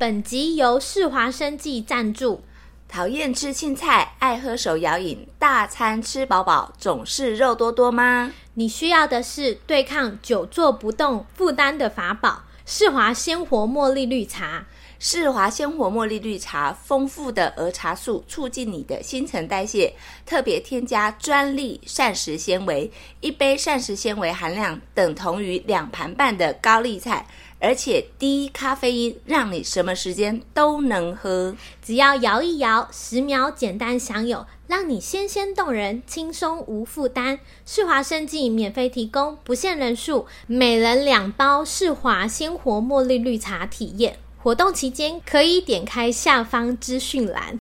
本集由世华生技赞助。讨厌吃青菜，爱喝手摇饮，大餐吃饱饱，总是肉多多吗？你需要的是对抗久坐不动负担的法宝——世华鲜活茉莉绿茶。世华鲜活茉莉绿茶，丰富的儿茶素促进你的新陈代谢，特别添加专利膳食纤维，一杯膳食纤维含量等同于两盘半的高丽菜，而且低咖啡因，让你什么时间都能喝。只要摇一摇，十秒简单享有，让你鲜鲜动人，轻松无负担。世华生技免费提供，不限人数，每人两包世华鲜活茉莉绿茶体验。活动期间可以点开下方资讯栏。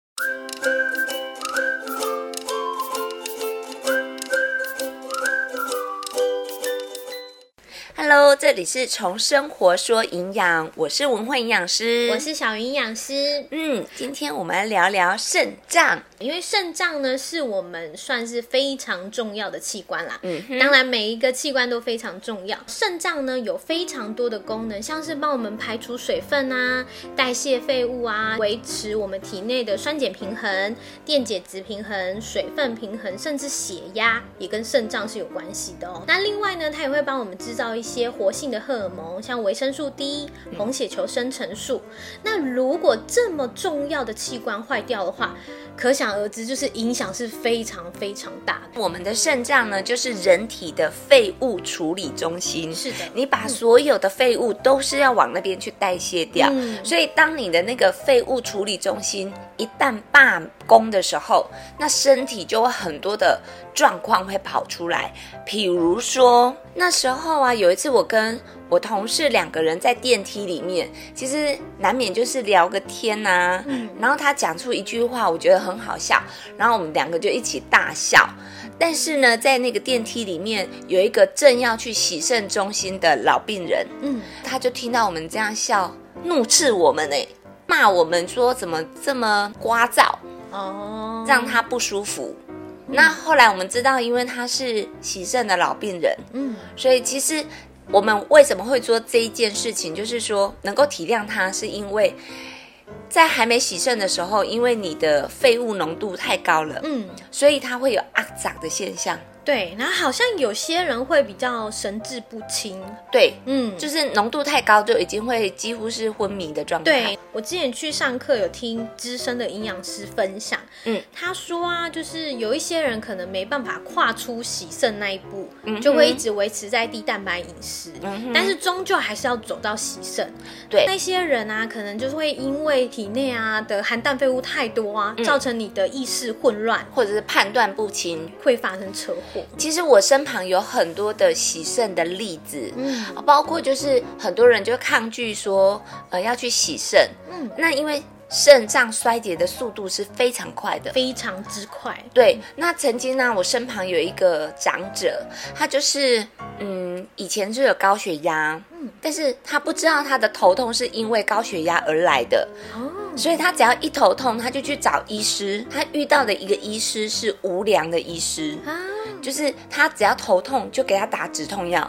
Hello，这里是从生活说营养，我是文慧营养师，我是小云营养师。嗯，今天我们来聊聊肾脏。因为肾脏呢是我们算是非常重要的器官啦，嗯哼当然每一个器官都非常重要。肾脏呢有非常多的功能，像是帮我们排除水分啊、代谢废物啊、维持我们体内的酸碱平衡、电解质平衡、水分平衡，甚至血压也跟肾脏是有关系的哦。那另外呢，它也会帮我们制造一些活性的荷尔蒙，像维生素 D、红血球生成素。那如果这么重要的器官坏掉的话，可想而知，就是影响是非常非常大的。我们的肾脏呢，就是人体的废物处理中心。是的你把所有的废物都是要往那边去代谢掉。嗯所以，当你的那个废物处理中心一旦罢工的时候，那身体就会很多的状况会跑出来。比如说，那时候啊，有一次我跟我同事两个人在电梯里面，其实难免就是聊个天呐、嗯然后他讲出一句话，我觉得很好笑，然后我们两个就一起大笑。但是呢，在那个电梯里面有一个正要去洗肾中心的老病人，嗯，他就听到我们这样笑，怒斥我们哎，骂我们说怎么这么聒噪，哦，让他不舒服。那后来我们知道，因为他是洗肾的老病人，嗯所以其实我们为什么会做这一件事情，就是说能够体谅他，是因为在还没洗肾的时候，因为你的废物浓度太高了，嗯，所以它会有肮脏的现象。对。然后好像有些人会比较神志不清，对，嗯，就是浓度太高，就已经会几乎是昏迷的状态。对我之前去上课有听资深的营养师分享，嗯，他说啊，就是有一些人可能没办法跨出洗肾那一步，嗯就会一直维持在低蛋白饮食，嗯但是终究还是要走到洗肾。对那些人啊，可能就是会因为体内啊的含氮废物太多啊，造成你的意识混乱，或者是判断不清。会发生车祸。其实我身旁有很多的洗肾的例子，嗯包括就是很多人就抗拒说，呃，要去洗肾。嗯，那因为肾脏衰竭的速度是非常快的。非常之快。对，那曾经呢，我身旁有一个长者，他就是嗯，以前就有高血压，嗯，但是他不知道他的头痛是因为高血压而来的，哦，所以他只要一头痛，他就去找医师。他遇到的一个医师是无良的医师，啊就是他只要头痛就给他打止痛药，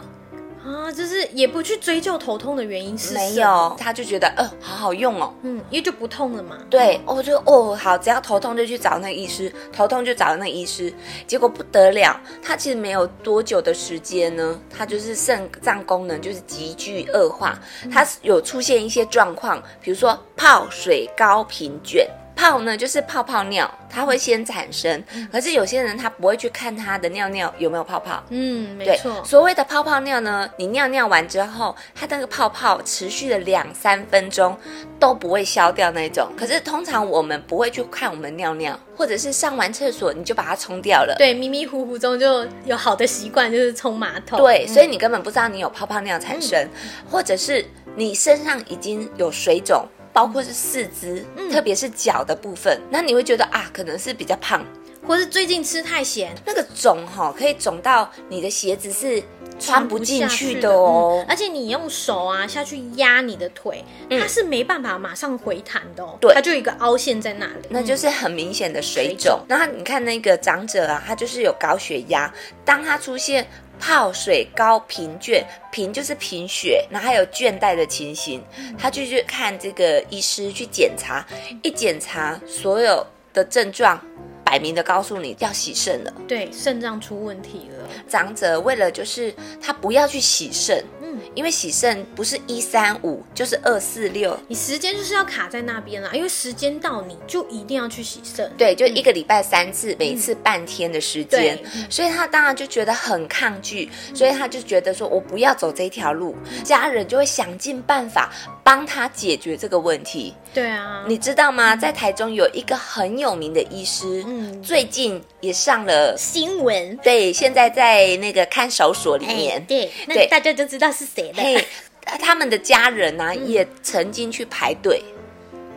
啊，就是也不去追究头痛的原因是没有，他就觉得呃好好用哦。嗯，因为就不痛了嘛。对，我就哦好，只要头痛就去找那个医师，头痛就找那个医师。结果不得了，他其实没有多久的时间呢，他就是肾脏功能就是急剧恶化，他有出现一些状况，比如说泡水高频卷。泡呢就是泡泡尿，它会先产生，可是有些人他不会去看他的尿尿有没有泡泡，嗯，没，错。所谓的泡泡尿呢，你尿尿完之后，它那个泡泡持续了两三分钟都不会消掉那种。可是通常我们不会去看我们尿尿，或者是上完厕所你就把它冲掉了。对，迷迷糊糊中就有好的习惯，就是冲马桶。对，嗯所以你根本不知道你有泡泡尿产生，或者是你身上已经有水肿。包括是四肢，嗯特别是脚的部分，那你会觉得啊，可能是比较胖，或是最近吃太咸，那个肿哈、可以肿到你的鞋子是穿不进去的的哦嗯。而且你用手啊下去压你的腿，它是没办法马上回弹的哦，对它就有一个凹陷在那里。那就是很明显的水肿。然后你看那个长者啊，他就是有高血压，当他出现泡水高贫倦，贫就是贫血，然后还有倦怠的情形，他就去看这个医师去检查，一检查所有的症状，摆明的告诉你要洗肾了。对，肾脏出问题了。长者为了就是他不要去洗肾，嗯，因为洗肾不是一三五就是二四六，你时间就是要卡在那边啦，因为时间到你就一定要去洗肾。对，就一个礼拜三次，每次半天的时间，所以他当然就觉得很抗拒，所以他就觉得说我不要走这条路，家人就会想尽办法帮他解决这个问题。对啊，你知道吗？在台中有一个很有名的医师，嗯。最近也上了，新闻。对，现在在那个看守所里哎面，对，那大家就知道是谁了。嘿，他们的家人呢、嗯。也曾经去排队，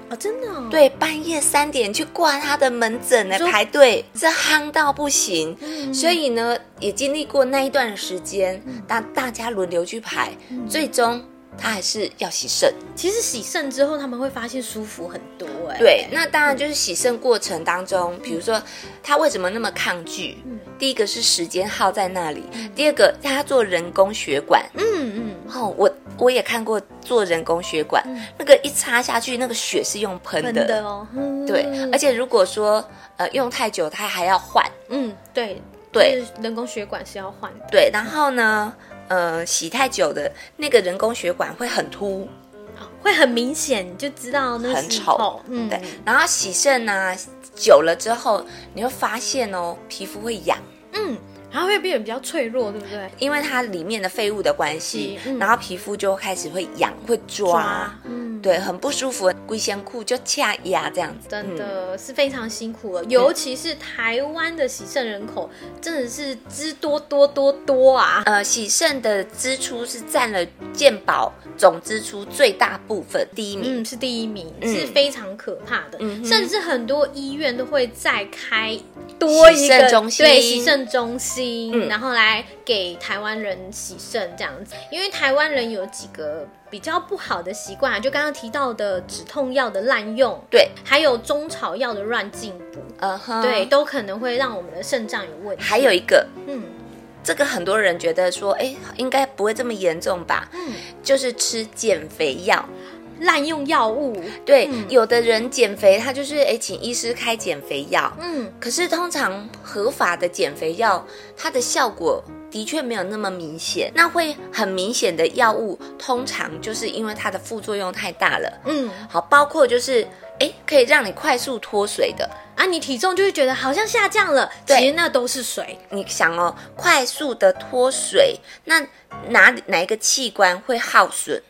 哦，真的、哦，对，半夜三点去挂他的门诊呢排队，这夯到不行。嗯。所以呢，也经历过那一段时间，大大家轮流去排，嗯。最终他还是要洗肾。其实洗肾之后，他们会发现舒服很多哎。对，那当然就是洗肾过程当中，比如说他为什么那么抗拒？嗯第一个是时间耗在那里，第二个他做人工血管。嗯嗯，哦，我我也看过做人工血管，那个一插下去，那个血是用喷喷的。的哦，嗯对，而且如果说呃用太久，他还要换。嗯对对，人工血管是要换的。对，然后呢，呃，洗太久的那个人工血管会很凸，会很明显，你就知道那是很丑嗯，对，然后洗肾呢、久了之后，你会发现哦，皮肤会痒。嗯，然后会变得比较脆弱，对不对？因为它里面的废物的关系，嗯。然后皮肤就开始会痒，会抓，抓，嗯，对，很不舒服，龟仙裤就掐压这样子，真嗯。的是非常辛苦了，尤其是台湾的洗肾人口真的是之多多多多啊！呃，洗肾的支出是占了健保总支出最大部分，第一名。嗯，是第一名，嗯。是非常可怕的，嗯甚至很多医院都会再开多一个肾中心。对洗肾中心，嗯然后来给台湾人洗肾这样子。因为台湾人有几个比较不好的习惯啊，就刚刚提到的止痛药的滥用，对，还有中草药的乱进补，嗯哼，对，，都可能会让我们的肾脏有问题。还有一个，嗯这个很多人觉得说，哎，应该不会这么严重吧？嗯，就是吃减肥药。滥用药物，对，嗯有的人减肥，他就是哎，请医师开减肥药。嗯，可是通常合法的减肥药，它的效果的确没有那么明显。那会很明显的药物，通常就是因为它的副作用太大了。嗯好，包括就是哎，可以让你快速脱水的。啊，你体重就会觉得好像下降了，其实那都是水。你想哦，快速的脱水，那哪哪一个器官会耗损？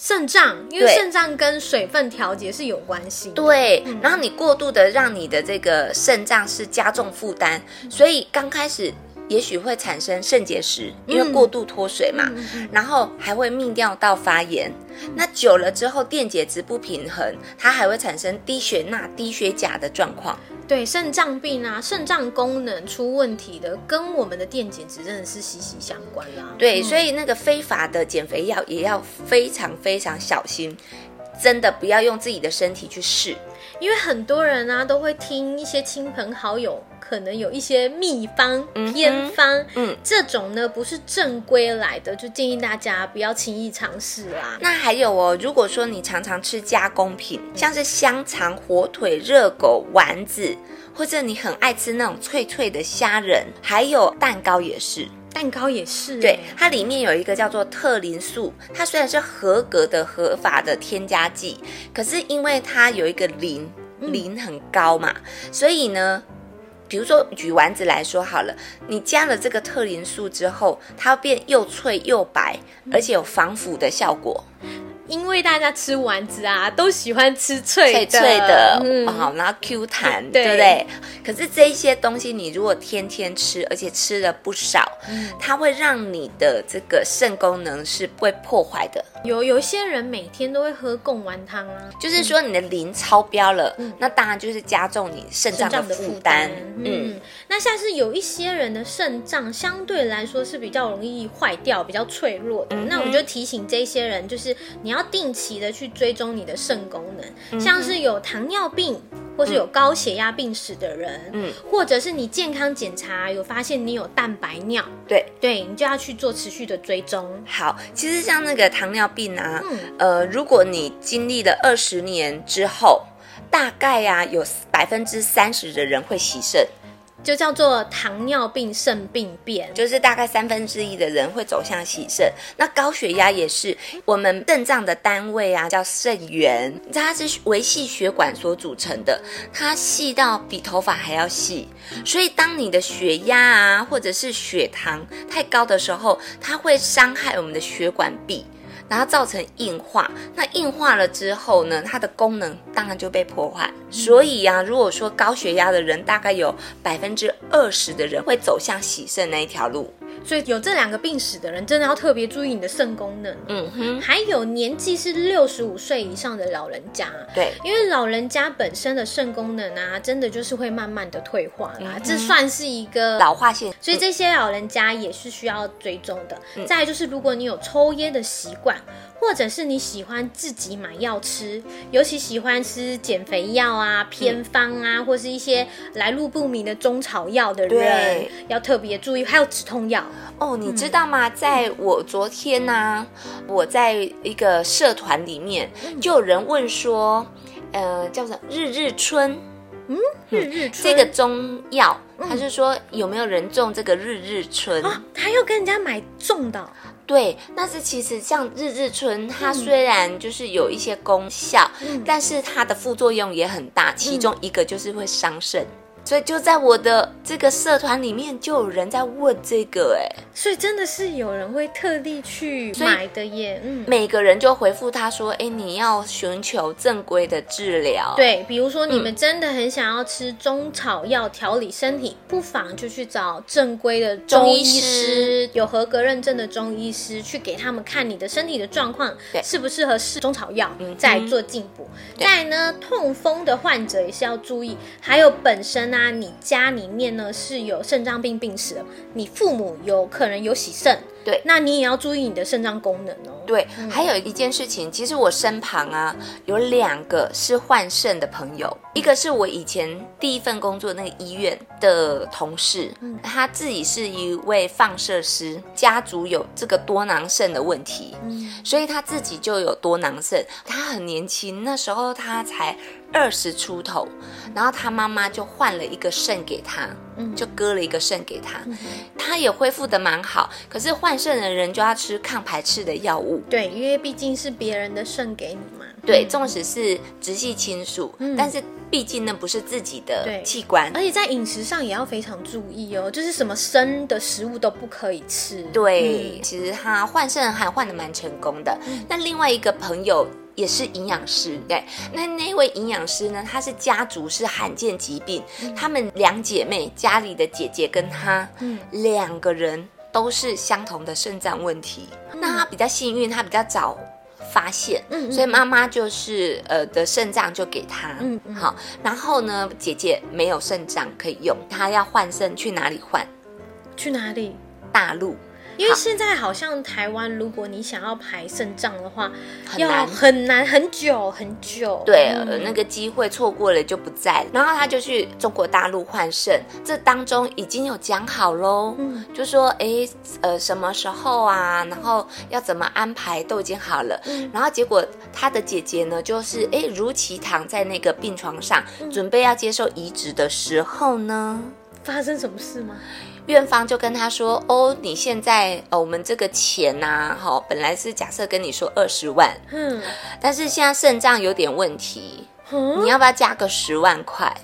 肾脏，因为对肾脏跟水分调节是有关系的。对，然后你过度的让你的这个肾脏是加重负担，所以刚开始也许会产生肾结石，因为过度脱水嘛，然后还会泌尿道发炎。那久了之后，电解质不平衡，它还会产生低血钠、低血钾的状况。对肾脏病啊，肾脏功能出问题的，跟我们的电解质真的是息息相关啦。对，所以那个非法的减肥药也要非常非常小心，真的不要用自己的身体去试。因为很多人啊都会听一些亲朋好友可能有一些秘方、偏方，嗯这种呢不是正规来的，就建议大家不要轻易尝试啦。那还有哦，如果说你常常吃加工品，像是香肠、火腿、热狗、丸子，或者你很爱吃那种脆脆的虾仁，还有蛋糕也是。蛋糕也是、对欸，它里面有一个叫做特林素，它虽然是合格的合法的添加剂，可是因为它有一个磷，磷很高嘛，所以呢。比如说举丸子来说好了，你加了这个特林素之后，它会变又脆又白，而且有防腐的效果。因为大家吃丸子啊，都喜欢吃脆脆脆的，嗯，好、然后 Q 弹，对。对不对？可是这些东西，你如果天天吃，而且吃了不少，嗯。它会让你的这个肾功能是会破坏的。有有一些人每天都会喝贡丸汤啊，就是说你的磷超标了，那当然就是加重你肾脏的负担。负担。。嗯，嗯，那像是有一些人的肾脏相对来说是比较容易坏掉、比较脆弱的，那我就提醒这些人，就是你要定期的去追踪你的肾功能，像是有糖尿病。或是有高血压病史的人，嗯，或者是你健康检查有发现你有蛋白尿，对，对你就要去做持续的追踪。好，其实像那个糖尿病啊，嗯呃，如果你经历了二十年之后，大概呀、有百分之三十的人会洗肾，就叫做糖尿病肾病变。就是大概三分之一的人会走向洗肾。那高血压也是我们肾脏的单位啊，叫肾源，它是维系血管所组成的，它细到比头发还要细。所以当你的血压啊，或者是血糖太高的时候，它会伤害我们的血管壁。然后造成硬化，那硬化了之后呢，它的功能当然就被破坏。所以呀、如果说高血压的人，大概有百分之二十的人会走向洗肾那一条路。所以有这两个病史的人，真的要特别注意你的肾功能。嗯哼，还有年纪是六十五岁以上的老人家，对，因为老人家本身的肾功能啊，真的就是会慢慢的退化啦，这算是一个老化现，所以这些老人家也是需要追踪的。再来就是，如果你有抽烟的习惯，或者是你喜欢自己买药吃，尤其喜欢吃减肥药啊、偏方啊，或是一些来路不明的中草药的人，要特别注意。还有止痛药，哦，你知道吗？在我昨天呢、我在一个社团里面，就有人问说，呃，叫做日日春。嗯？日日春？这个中药，他是说有没有人种这个日日春？啊，他要跟人家买种的哦，对，那是其实像日日春，它虽然就是有一些功效，但是它的副作用也很大，其中一个就是会伤肾。所以就在我的这个社团里面，就有人在问这个、哎，所以真的是有人会特地去买的耶。嗯，每个人就回复他说，哎，你要寻求正规的治疗。，对，比如说你们真的很想要吃中草药调理身体，不妨就去找正规的中医师，有合格认证的中医师，去给他们看你的身体的状况对，适不适合吃中草药，再做进补。对再呢，痛风的患者也是要注意，还有本身啊，那你家里面呢是有肾脏病病史，你父母有可能有喜肾，对。那你也要注意你的肾脏功能哦。对，还有一件事情，其实我身旁啊有两个是换肾的朋友，一个是我以前第一份工作那个医院的同事，他自己是一位放射师，家族有这个多囊肾的问题，所以他自己就有多囊肾。他很年轻，那时候他才二十出头，然后他妈妈就换了一个肾给他，就割了一个肾给他，他也恢复的蛮好。可是换肾的人就要吃抗排斥的药物，对，因为毕竟是别人的肾给你嘛。对，纵使是直系亲属，但是毕竟那不是自己的器官。而且在饮食上也要非常注意哦，就是什么生的食物都不可以吃。对，其实他换肾还换的蛮成功的。那另外一个朋友。也是营养师，对，那那位营养师呢？她是家族是罕见疾病，她们两姐妹家里的姐姐跟她，两个人都是相同的肾脏问题。那她比较幸运，她比较早发现，嗯嗯所以妈妈就是呃的肾脏就给她，嗯嗯好，然后呢，姐姐没有肾脏可以用，她要换肾去哪里换？去哪里？大陆。因为好现在好像台湾，如果你想要排肾脏的话，要很难很难很久很久。对，那个机会错过了就不在了。然后他就去中国大陆换肾，这当中已经有讲好喽，嗯就说诶，呃，什么时候啊，然后要怎么安排都已经好了。嗯然后结果他的姐姐呢，就是诶，如期躺在那个病床上，嗯准备要接受移植的时候呢。发生什么事吗？院方就跟他说：“哦，你现在呃，我们这个钱呐、哈、本来是假设跟你说二十万，嗯，但是现在肾脏有点问题，嗯你要不要加个十万块？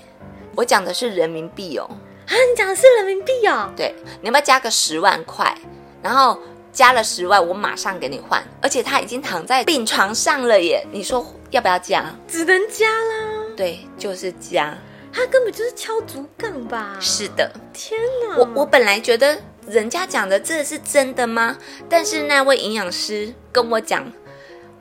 我讲的是人民币哦，啊，你讲的是人民币哦。对，你要不要加个十万块？然后加了十万，我马上给你换，而且他已经躺在病床上了耶，你说要不要加？只能加啦，对，就是加。他根本就是敲竹杠吧？是的，天哪！我我本来觉得人家讲的这是真的吗？但是那位营养师跟我讲，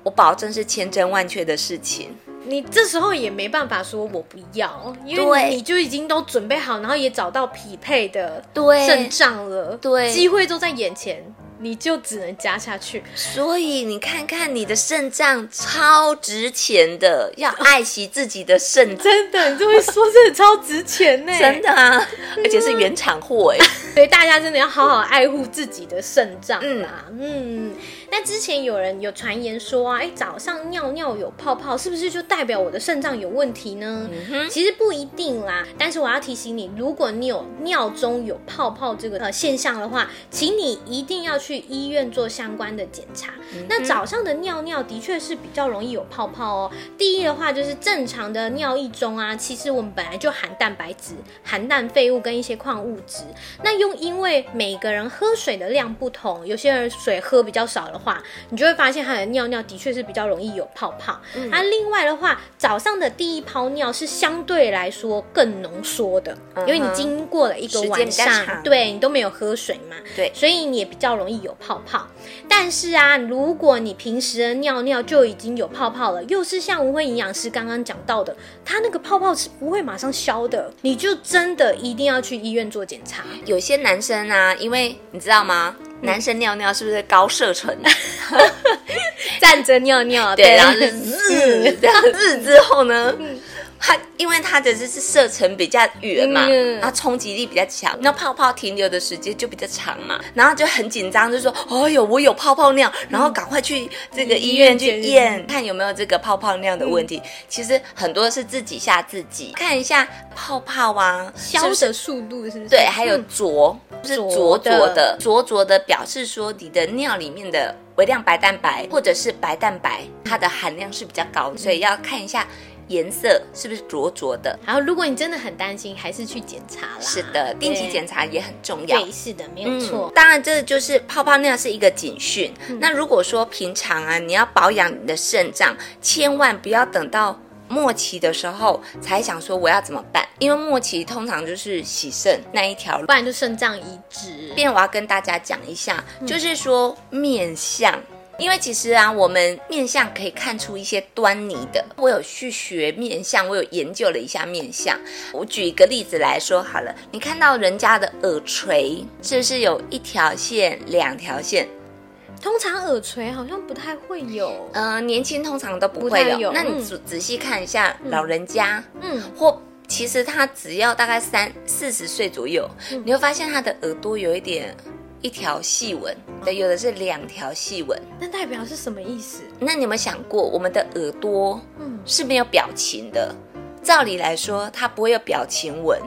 我保证是千真万确的事情。你这时候也没办法说我不要，因为你就已经都准备好，然后也找到匹配的对肾脏了，对机会都在眼前，你就只能加下去。所以你看看你的肾脏超值钱的，要爱惜自己的肾脏。真的，你这么说，真的超值钱呢！真的啊，而且是原厂货哎。所以大家真的要好好爱护自己的肾脏啊。嗯，那之前有人有传言说啊，哎，早上尿尿有泡泡，是不是就代表我的肾脏有问题呢？其实不一定啦。但是我要提醒你，如果你有尿中有泡泡这个呃现象的话，请你一定要去医院做相关的检查。那早上的尿尿的确是比较容易有泡泡哦。第一的话就是正常的尿液中啊，其实我们本来就含蛋白质、含氮废物跟一些矿物质。那又因为每个人喝水的量不同，有些人水喝比较少的话，你就会发现他的尿尿的确是比较容易有泡泡。那另外的话，早上的第一泡尿是相对来说更浓缩的，因为你经过了一个晚上，对你都没有喝水嘛，对，所以你也比较容易有泡泡。但是啊，如果你平时的尿尿就已经有泡泡了，又是像吴慧营养师刚刚讲到的，它那个泡泡是不会马上消的，你就真的一定要去医院做检查。有些男生啊，因为你知道吗？男生尿尿是不是高射程？站着尿尿，对，然后是日 这样日之后呢？它因为它的就是射程比较远嘛，然后冲击力比较强，那泡泡停留的时间就比较长嘛，然后就很紧张，就说：“哦哟，我有泡泡尿，然后赶快去这个医院去验，看有没有这个泡泡尿的问题。”其实很多是自己吓自己，看一下泡泡啊，消的速度是不是？对，还有浊，是浊浊的，浊浊的表示说你的尿里面的微量白蛋白或者是白蛋白，它的含量是比较高，所以要看一下。颜色是不是灼灼的？然后，如果你真的很担心，还是去检查啦。是的，定期检查也很重要。对，是的，没有错。当然，这就是泡泡尿是一个警讯。那如果说平常啊，你要保养你的肾脏，千万不要等到末期的时候才想说我要怎么办，因为末期通常就是洗肾那一条路，不然就肾脏移植。便我要跟大家讲一下，就是说面相。因为其实啊，我们面相可以看出一些端倪的。我有去学面相，我有研究了一下面相。我举一个例子来说好了，你看到人家的耳垂是不是有一条线、两条线？通常耳垂好像不太会有。嗯，年轻通常都不会有。那你仔仔细看一下老人家，嗯，或其实他只要大概三四十岁左右，你会发现他的耳朵有一点。一条细纹，对，有的是两条细纹，那代表是什么意思？那你有没有想过，我们的耳朵，嗯，是没有表情的。照理来说，它不会有表情纹，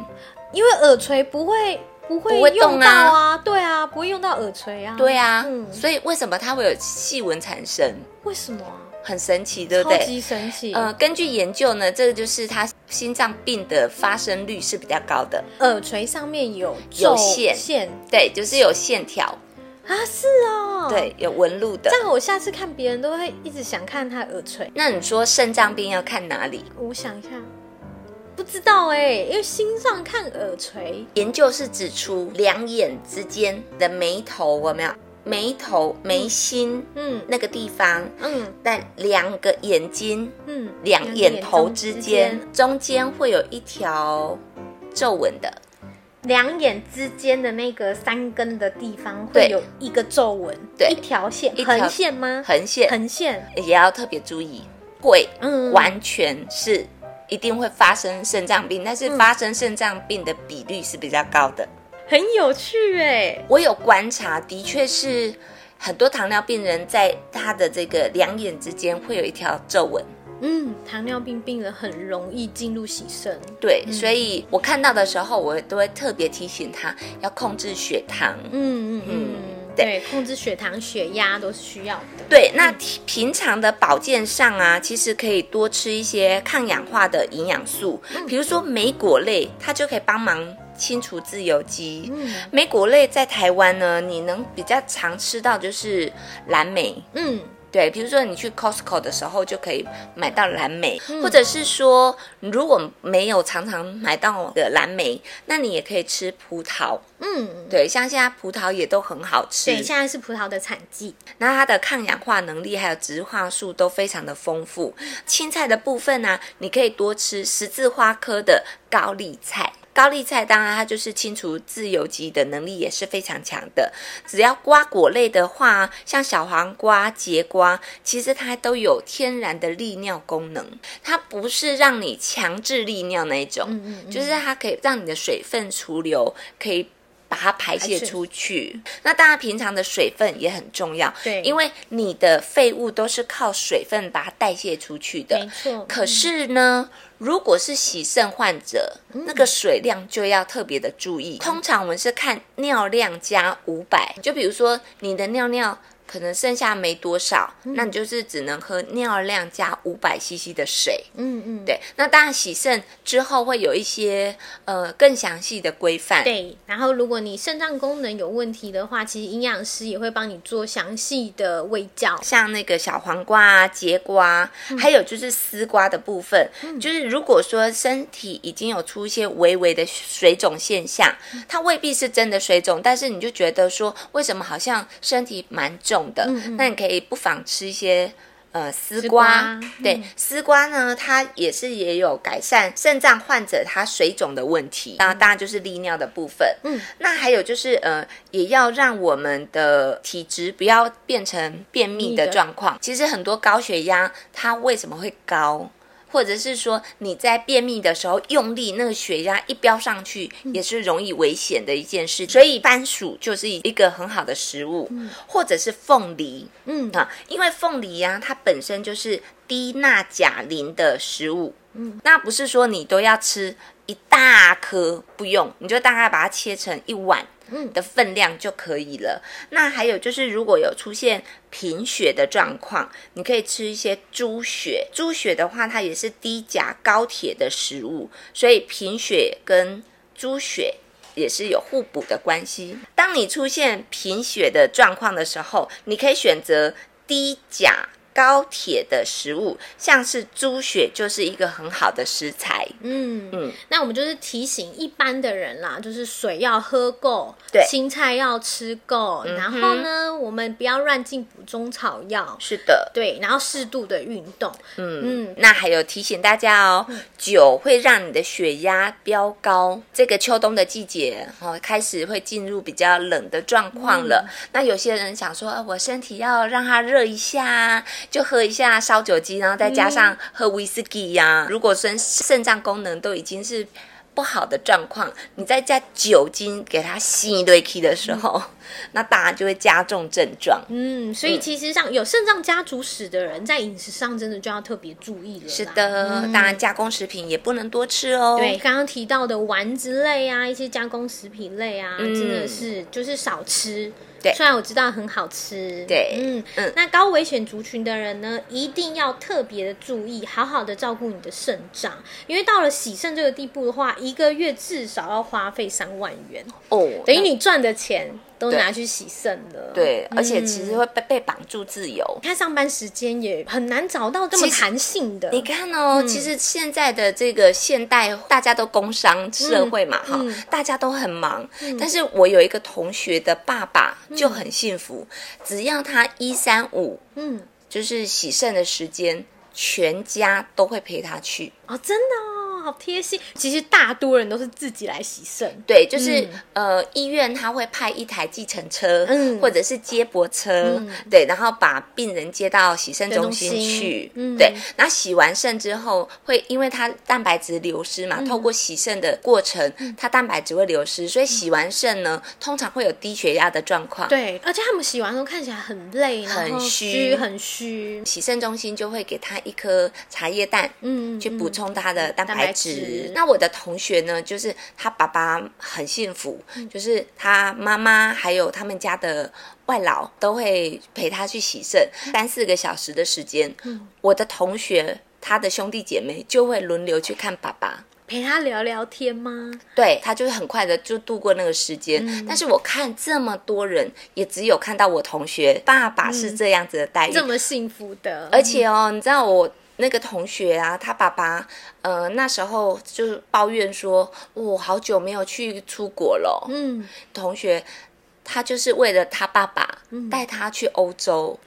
因为耳垂不会不会用到啊，对啊，不会用到耳垂啊，对啊，嗯，所以为什么它会有细纹产生？为什么？很神奇，对不对？超级神奇。呃，根据研究呢，这个就是它心脏病的发生率是比较高的。耳垂上面有有线线，对，就是有线条啊，是哦，对，有纹路的。这样我下次看别人都会一直想看他耳垂。那你说肾脏病要看哪里？我想一下，不知道哎，因为心脏看耳垂。研究是指出两眼之间的眉头有没有？眉头、眉心，嗯，那个地方，嗯，但两个眼睛，嗯，两眼头之间，中间会有一条皱纹的。两眼之间的那个三根的地方会有一个皱纹，对，一条线，横线吗？横线，横线。也要特别注意，会，嗯，完全是一定会发生肾脏病，但是发生肾脏病的比率是比较高的。很有趣哎，我有观察，的确是很多糖尿病人在他的这个两眼之间会有一条皱纹。嗯，糖尿病病人很容易进入洗肾。对，所以我看到的时候，我都会特别提醒他要控制血糖。嗯嗯嗯，对，控制血糖、血压都是需要的。对，那平常的保健上啊，其实可以多吃一些抗氧化的营养素，比如说莓果类，它就可以帮忙。清除自由基，嗯。莓果类在台湾呢，你能比较常吃到就是蓝莓，嗯，对，比如说你去 Costco 的时候就可以买到蓝莓，或者是说如果没有常常买到的蓝莓，那你也可以吃葡萄，嗯，对，像现在葡萄也都很好吃，对，现在是葡萄的产季，那它的抗氧化能力还有植化素都非常的丰富。青菜的部分呢，你可以多吃十字花科的高丽菜。高丽菜当然它就是清除自由基的能力也是非常强的。只要瓜果类的话，像小黄瓜、节瓜，其实它都有天然的利尿功能。它不是让你强制利尿那一种，嗯嗯就是它可以让你的水分除流，可以。把它排泄出去，那大家平常的水分也很重要，对。因为你的废物都是靠水分把它代谢出去的，没错。可是呢，如果是洗肾患者，嗯。那个水量就要特别的注意。通常我们是看尿量加五百，就比如说你的尿尿可能剩下没多少，嗯那你就是只能喝尿量加五百 CC 的水。嗯嗯，对，那当然洗肾之后会有一些呃更详细的规范。对，然后如果你肾脏功能有问题的话，其实营养师也会帮你做详细的喂教。像那个小黄瓜啊、节瓜，还有就是丝瓜的部分，就是如果说身体已经有出一些微微的水肿现象，它未必是真的水肿，但是你就觉得说，为什么好像身体蛮重的？那你可以不妨吃一些。呃，丝丝瓜，瓜对，丝瓜呢，它也是也有改善肾脏患者它水肿的问题，那、嗯当然就是利尿的部分。嗯，那还有就是呃，也要让我们的体质不要变成便秘的的状况。其实很多高血压，它为什么会高？或者是说你在便秘的时候用力，那个血压一飙上去，也是容易危险的一件事。所以番薯就是一个很好的食物，或者是凤梨，嗯。啊，因为凤梨呀、它本身就是低钠钾磷的食物，嗯，那不是说你都要吃一大颗，不用，你就大概把它切成一碗。嗯的分量就可以了。那还有就是，如果有出现贫血的状况，你可以吃一些猪血。猪血的话，它也是低钾高铁的食物，所以贫血跟猪血也是有互补的关系。当你出现贫血的状况的时候，你可以选择低钾。高铁的食物，像是猪血，就是一个很好的食材。嗯。嗯，那我们就是提醒一般的人啦，就是水要喝够，对。青菜要吃够，嗯然后呢，我们不要乱进补中草药，是的，对，然后适度的运动，嗯。嗯。那还有提醒大家哦，酒会让你的血压飙高。这个秋冬的季节哦，开始会进入比较冷的状况了。那有些人想说，呃我身体要让它热一下，就喝一下烧酒鸡，然后再加上喝威士忌呀、如果肾肾脏功能都已经是不好的状况，你再加酒精给它吸一堆气的时候，那当然就会加重症状。嗯，所以其实像有肾脏家族史的人，在饮食上真的就要特别注意了。是，的，当然加工食品也不能多吃哦。对，刚刚提到的丸子类啊，一些加工食品类啊，嗯真的是就是少吃。对。虽然我知道很好吃，对。嗯嗯。那高危险族群的人呢，一定要特别的注意，好好的照顾你的肾脏，因为到了洗肾这个地步的话，一个月至少要花费三万元，哦，等于你赚的钱都拿去洗肾了。对，而且嗯其实会被被绑住自由。他上班时间也很难找到这么弹性的。你看哦，其实现在的这个现代，大家都工商社会嘛，哈、嗯大家都很忙。但是我有一个同学的爸爸嗯就很幸福，只要他一三五嗯，就是洗肾的时间，全家都会陪他去。哦，真的哦，好贴心。其实大多人都是自己来洗肾。对，就是、嗯呃，医院他会派一台计程车，嗯或者是接驳车，对，然后把病人接到洗肾中心去，嗯对。那洗完肾之后，会因为它蛋白质流失嗯嘛，透过洗肾的过程，它蛋白质会流失，所以洗完肾呢，通常会有低血压的状况。对，而且他们洗完都看起来很累，很虚虚，很虚。洗肾中心就会给他一颗茶叶蛋，嗯，去补充他的蛋蛋白白质。质。那我的同学呢，就是他爸爸很幸福，嗯。就是他妈妈还有他们家的外老都会陪他去洗肾，三四个小时的时间。嗯。我的同学他的兄弟姐妹就会轮流去看爸爸。陪他聊聊天吗？对他就是很快的就度过那个时间，嗯。但是我看这么多人，也只有看到我同学爸爸是这样子的待遇，嗯这么幸福的，而且哦，你知道我那个同学啊，他爸爸呃那时候就抱怨说，我、好久没有去出国了哦。嗯，同学他就是为了他爸爸带他去欧洲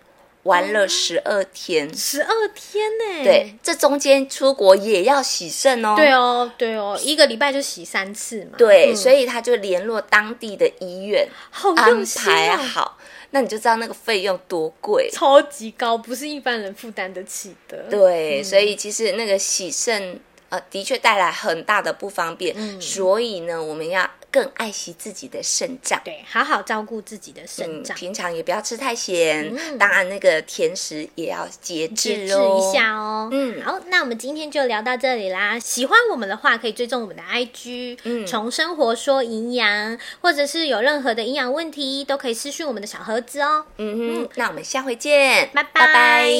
玩了十二天。十二天呢？对，这中间出国也要洗肾哦。对哦，对哦，一个礼拜就洗三次嘛。对，嗯所以他就联络当地的医院好安用心排哦，好，那你就知道那个费用多贵。超级高，不是一般人负担得起的。对，所以其实那个洗肾呃的确带来很大的不方便，嗯所以呢，我们要更爱惜自己的肾脏。对，好好照顾自己的肾嗯，脏。平常也不要吃太咸，嗯当然那个甜食也要节节制。一下哦。嗯好，那我们今天就聊到这里啦。喜欢我们的话，可以追踪我们的 IG，嗯从生活说营养，或者是有任何的营养问题，都可以私讯我们的小盒子哦。嗯哼，那我们下回见，拜拜拜